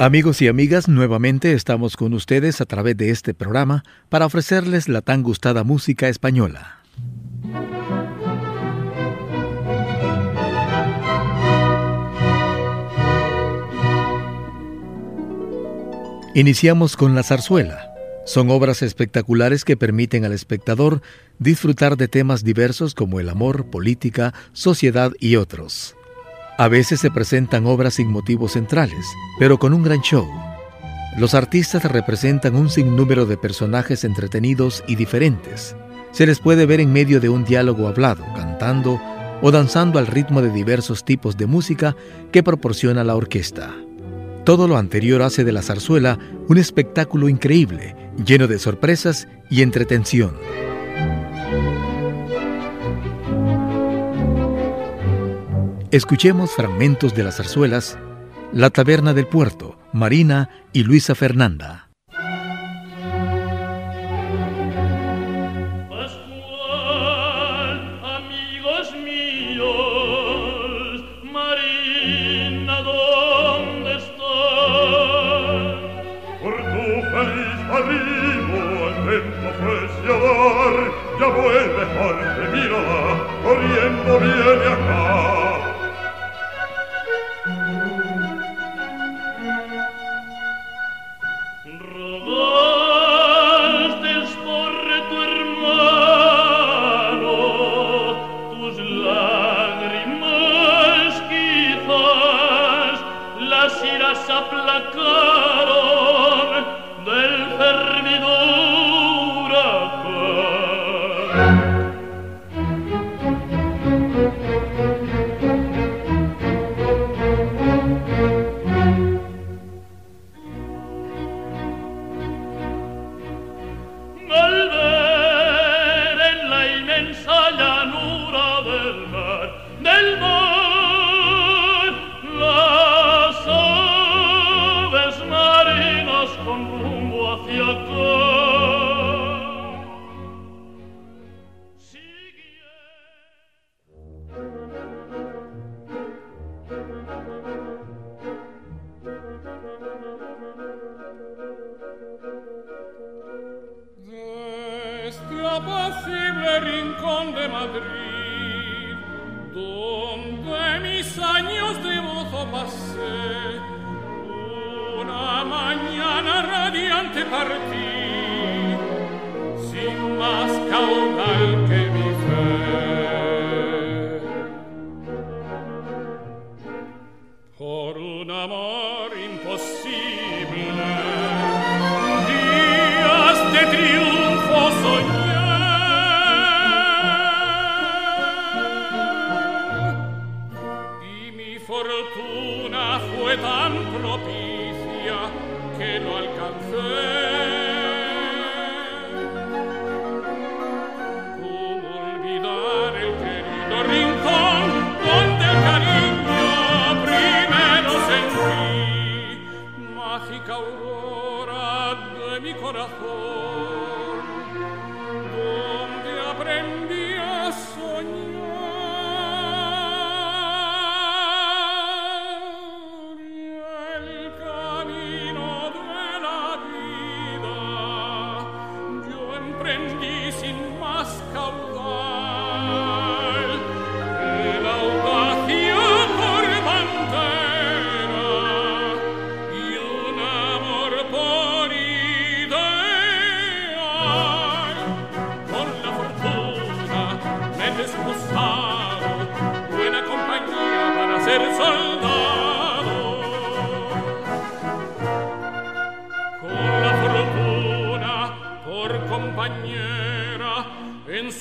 Amigos y amigas, nuevamente estamos con ustedes a través de este programa para ofrecerles la tan gustada música española. Iniciamos con la zarzuela. Son obras espectaculares que permiten al espectador disfrutar de temas diversos como el amor, política, sociedad y otros. A veces se presentan obras sin motivos centrales, pero con un gran show. Los artistas representan un sinnúmero de personajes entretenidos y diferentes. Se les puede ver en medio de un diálogo hablado, cantando o danzando al ritmo de diversos tipos de música que proporciona la orquesta. Todo lo anterior hace de la zarzuela un espectáculo increíble, lleno de sorpresas y entretención. Escuchemos fragmentos de las zarzuelas La Taberna del Puerto, Marina y Luisa Fernanda. ya vuelve Jorge, mírala, corriendo viene acá. radiante partì, sin masca un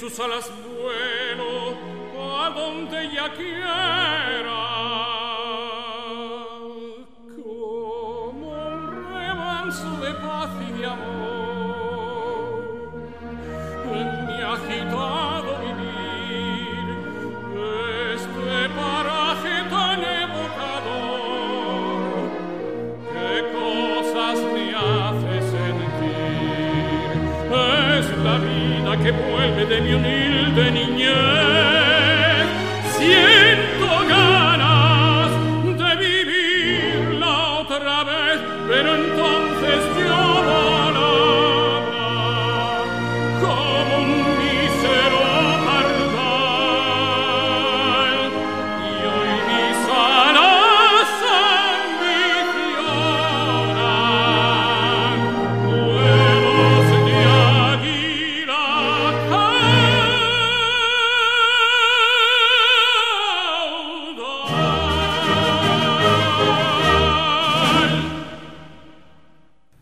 sus alas vuelo a donde ella quiera. this is.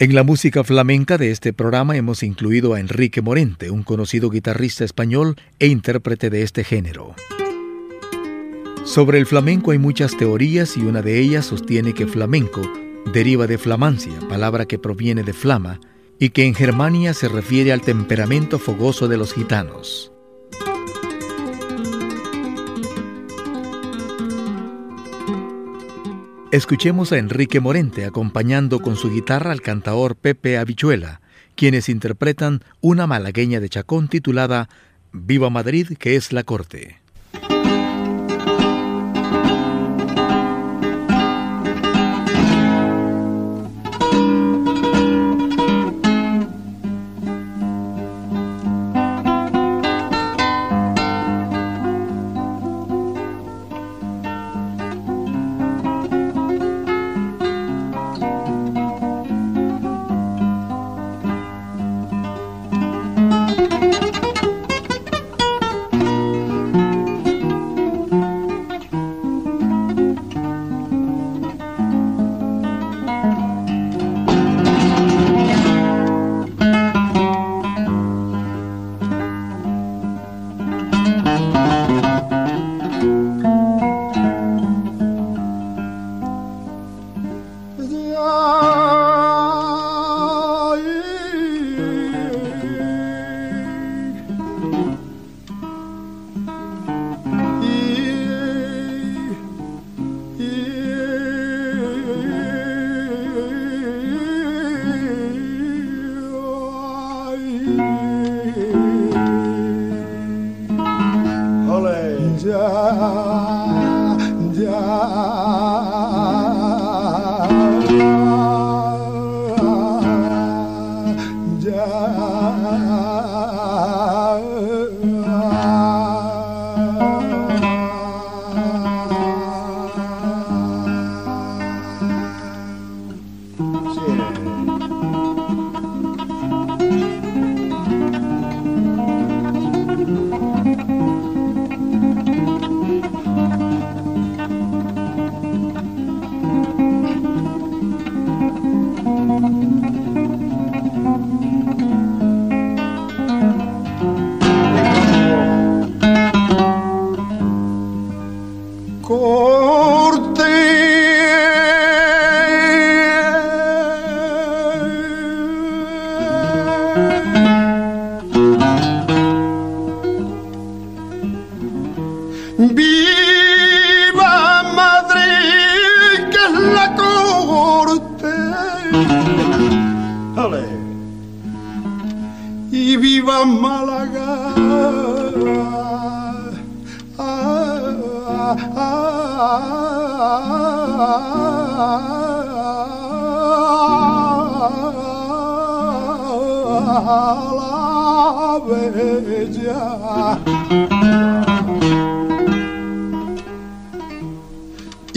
En la música flamenca de este programa hemos incluido a Enrique Morente, un conocido guitarrista español e intérprete de este género. Sobre el flamenco hay muchas teorías y una de ellas sostiene que flamenco deriva de flamancia, palabra que proviene de flama, y que en Germania se refiere al temperamento fogoso de los gitanos. Escuchemos a Enrique Morente acompañando con su guitarra al cantaor Pepe Habichuela, quienes interpretan una malagueña de Chacón titulada Viva Madrid, que es la corte. La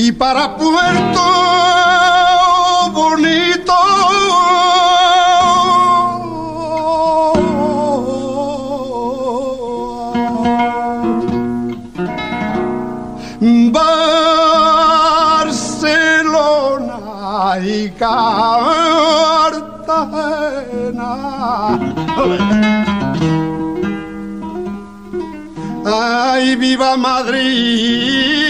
Y para Puerto Bonito. Barcelona y Cartagena. ay, viva Madrid,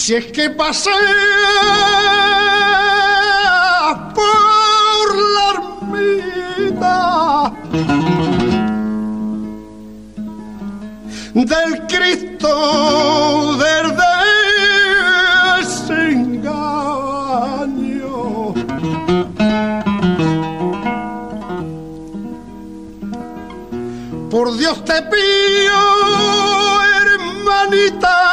Si es que pasé por la ermita del Cristo del Por Dios te pido, hermanita.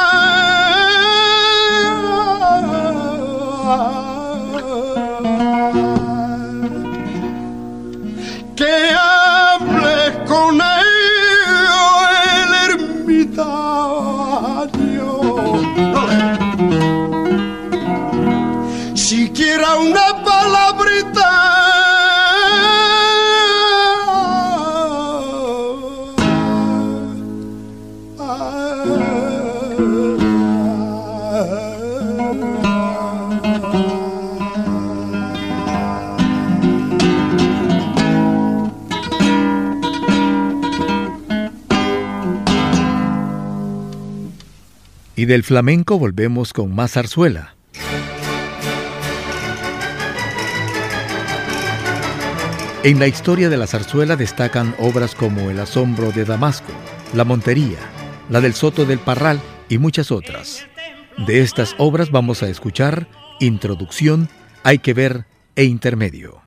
Del flamenco volvemos con más zarzuela. En la historia de la zarzuela destacan obras como El asombro de Damasco, La Montería, la del Soto del Parral y muchas otras. De estas obras vamos a escuchar Introducción, Hay que ver e Intermedio.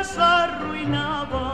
las arruinaba.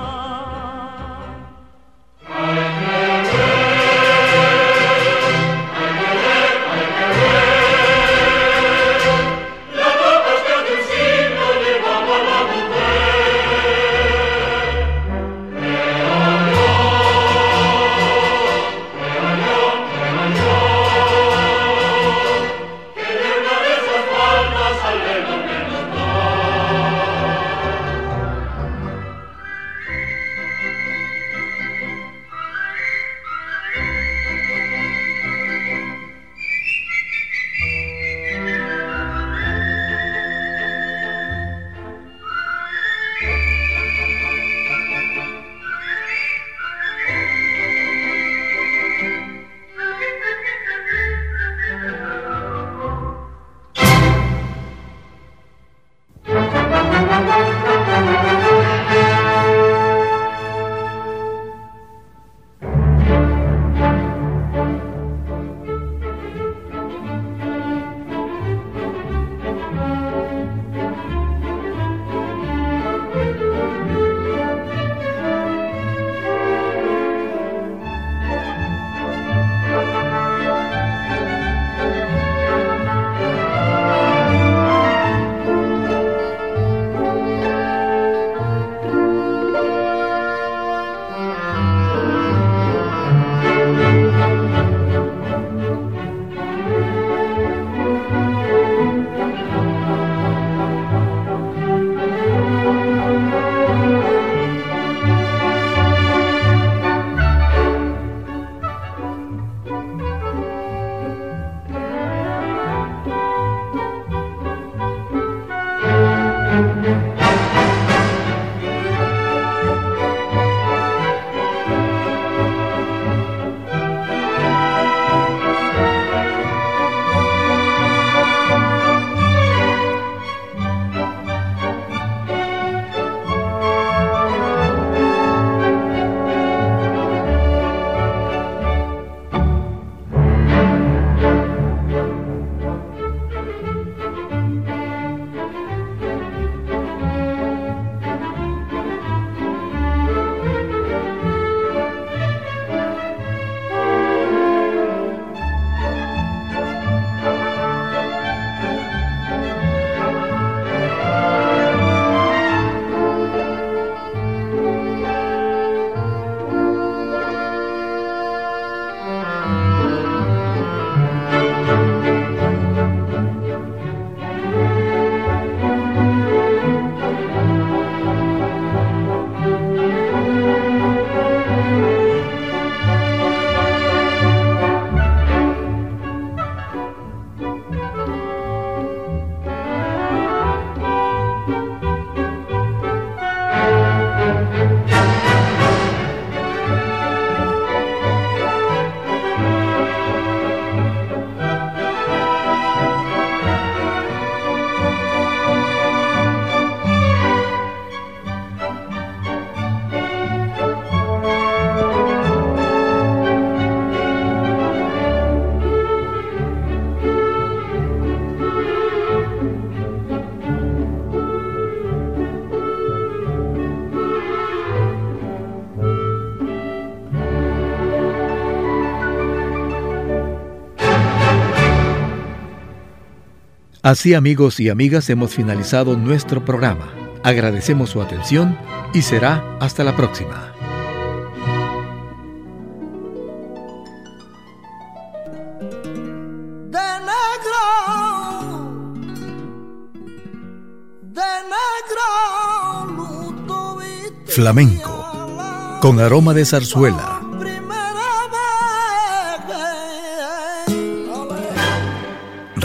Así amigos y amigas hemos finalizado nuestro programa. Agradecemos su atención y será hasta la próxima. Flamenco, con aroma de zarzuela.